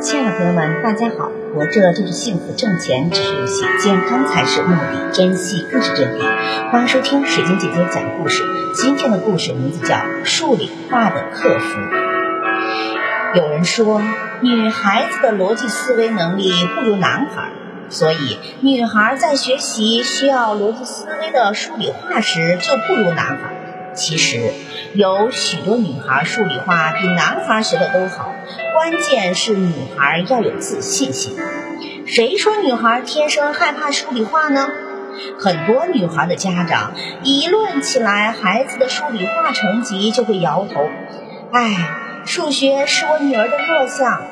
亲爱的朋友们，大家好！活着就是幸福，挣钱只是游戏，健康才是目的，珍惜更是真谛。欢迎收听水晶姐姐讲故事。今天的故事名字叫《数理化的克服》。有人说，女孩子的逻辑思维能力不如男孩，所以女孩在学习需要逻辑思维的数理化时就不如男孩。其实有许多女孩数理化比男孩学的都好，关键是女孩要有自信心。谁说女孩天生害怕数理化呢？很多女孩的家长一论起来孩子的数理化成绩就会摇头，哎，数学是我女儿的弱项，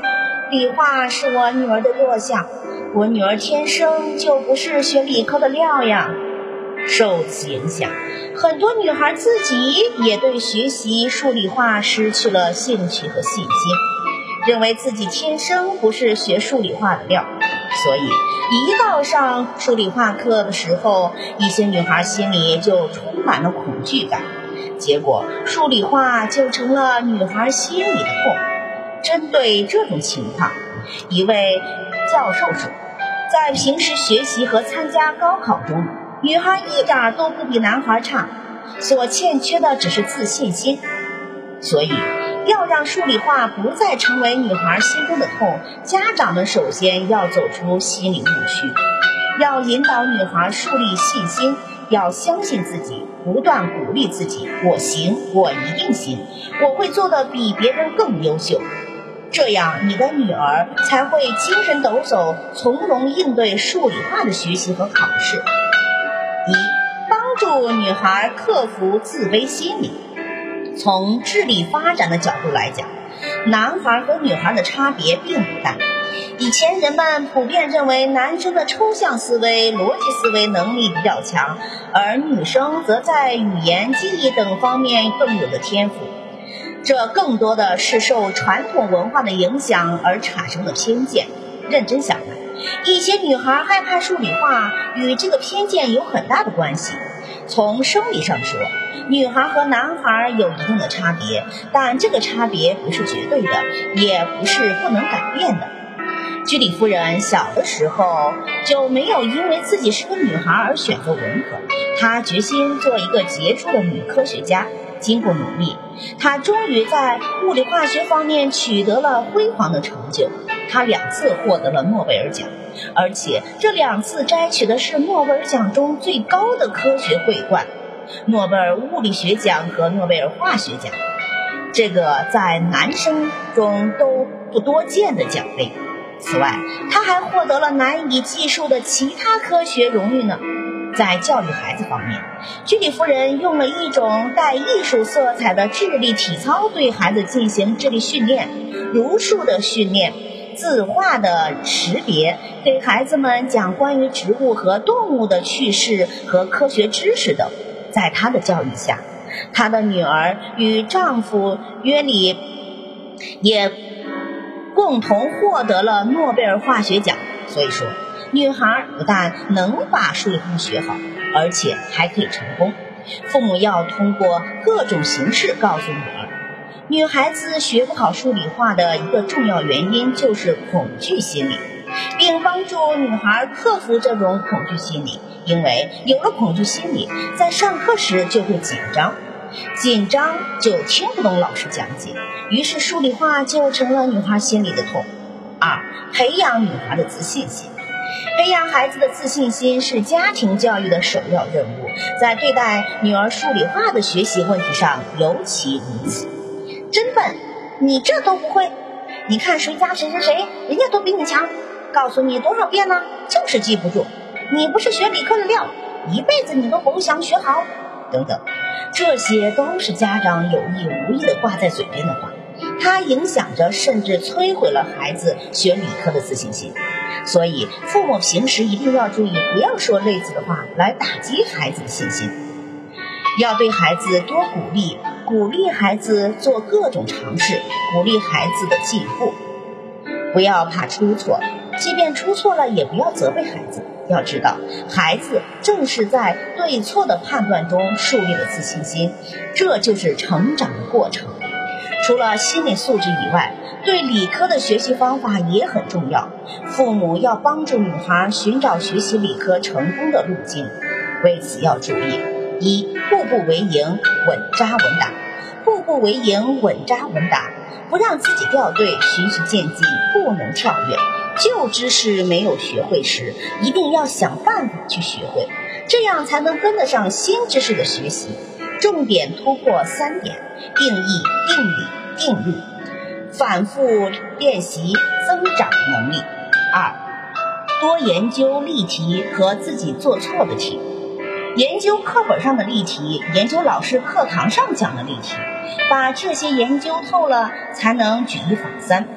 理化是我女儿的弱项，我女儿天生就不是学理科的料呀。受此影响，很多女孩自己也对学习数理化失去了兴趣和信心，认为自己天生不是学数理化的料，所以一到上数理化课的时候，一些女孩心里就充满了恐惧感，结果数理化就成了女孩心里的痛。针对这种情况，一位教授说，在平时学习和参加高考中。女孩一点都不比男孩差，所欠缺的只是自信心。所以，要让数理化不再成为女孩心中的痛，家长们首先要走出心理误区，要引导女孩树立信心，要相信自己，不断鼓励自己：“我行，我一定行，我会做的比别人更优秀。”这样，你的女儿才会精神抖擞，从容应对数理化的学习和考试。一、帮助女孩克服自卑心理。从智力发展的角度来讲，男孩和女孩的差别并不大。以前人们普遍认为男生的抽象思维、逻辑思维能力比较强，而女生则在语言、记忆等方面更有的天赋。这更多的是受传统文化的影响而产生的偏见。认真想来。一些女孩害怕数理化，与这个偏见有很大的关系。从生理上说，女孩和男孩有一定的差别，但这个差别不是绝对的，也不是不能改变的。居里夫人小的时候就没有因为自己是个女孩而选择文科，她决心做一个杰出的女科学家。经过努力，她终于在物理化学方面取得了辉煌的成就。他两次获得了诺贝尔奖，而且这两次摘取的是诺贝尔奖中最高的科学桂冠——诺贝尔物理学奖和诺贝尔化学奖。这个在男生中都不多见的奖杯。此外，他还获得了难以计数的其他科学荣誉呢。在教育孩子方面，居里夫人用了一种带艺术色彩的智力体操对孩子进行智力训练，如数的训练。字画的识别，给孩子们讲关于植物和动物的趣事和科学知识等。在她的教育下，她的女儿与丈夫约里也共同获得了诺贝尔化学奖。所以说，女孩不但能把数理化学好，而且还可以成功。父母要通过各种形式告诉女儿。女孩子学不好数理化的一个重要原因就是恐惧心理，并帮助女孩克服这种恐惧心理。因为有了恐惧心理，在上课时就会紧张，紧张就听不懂老师讲解，于是数理化就成了女孩心里的痛。二、培养女孩的自信心，培养孩子的自信心是家庭教育的首要任务，在对待女儿数理化的学习问题上尤其如此。真笨，你这都不会？你看谁家谁谁谁，人家都比你强。告诉你多少遍了，就是记不住。你不是学理科的料，一辈子你都甭想学好。等等，这些都是家长有意无意的挂在嘴边的话，它影响着甚至摧毁了孩子学理科的自信心。所以，父母平时一定要注意，不要说类似的话来打击孩子的信心。要对孩子多鼓励。鼓励孩子做各种尝试，鼓励孩子的进步，不要怕出错，即便出错了，也不要责备孩子。要知道，孩子正是在对错的判断中树立了自信心，这就是成长的过程。除了心理素质以外，对理科的学习方法也很重要。父母要帮助女孩寻找学习理科成功的路径，为此要注意：一、步步为营，稳扎稳打。步步为营，稳扎稳打，不让自己掉队，循序渐进，不能跳跃。旧知识没有学会时，一定要想办法去学会，这样才能跟得上新知识的学习。重点突破三点：定义、定理、定律，反复练习，增长能力。二，多研究例题和自己做错的题，研究课本上的例题，研究老师课堂上讲的例题。把这些研究透了，才能举一反三，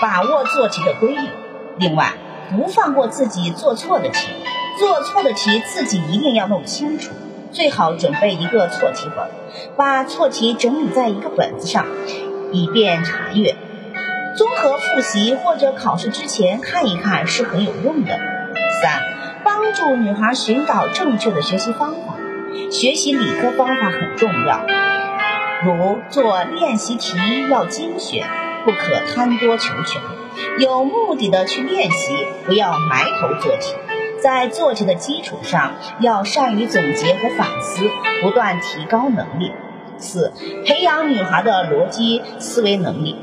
把握做题的规律。另外，不放过自己做错的题，做错的题自己一定要弄清楚，最好准备一个错题本，把错题整理在一个本子上，以便查阅。综合复习或者考试之前看一看是很有用的。三，帮助女孩寻找正确的学习方法，学习理科方法很重要。如做练习题要精选，不可贪多求全，有目的的去练习，不要埋头做题。在做题的基础上，要善于总结和反思，不断提高能力。四、培养女孩的逻辑思维能力，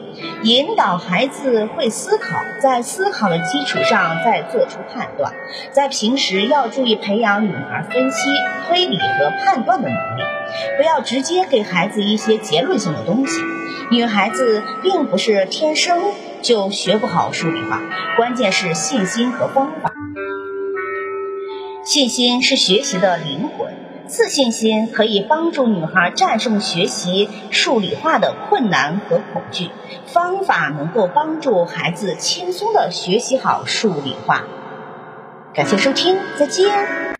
引导孩子会思考，在思考的基础上再做出判断。在平时要注意培养女孩分析、推理和判断的能力，不要直接给孩子一些结论性的东西。女孩子并不是天生就学不好数理化，关键是信心和方法。信心是学习的灵魂。自信心可以帮助女孩战胜学习数理化的困难和恐惧，方法能够帮助孩子轻松的学习好数理化。感谢收听，再见。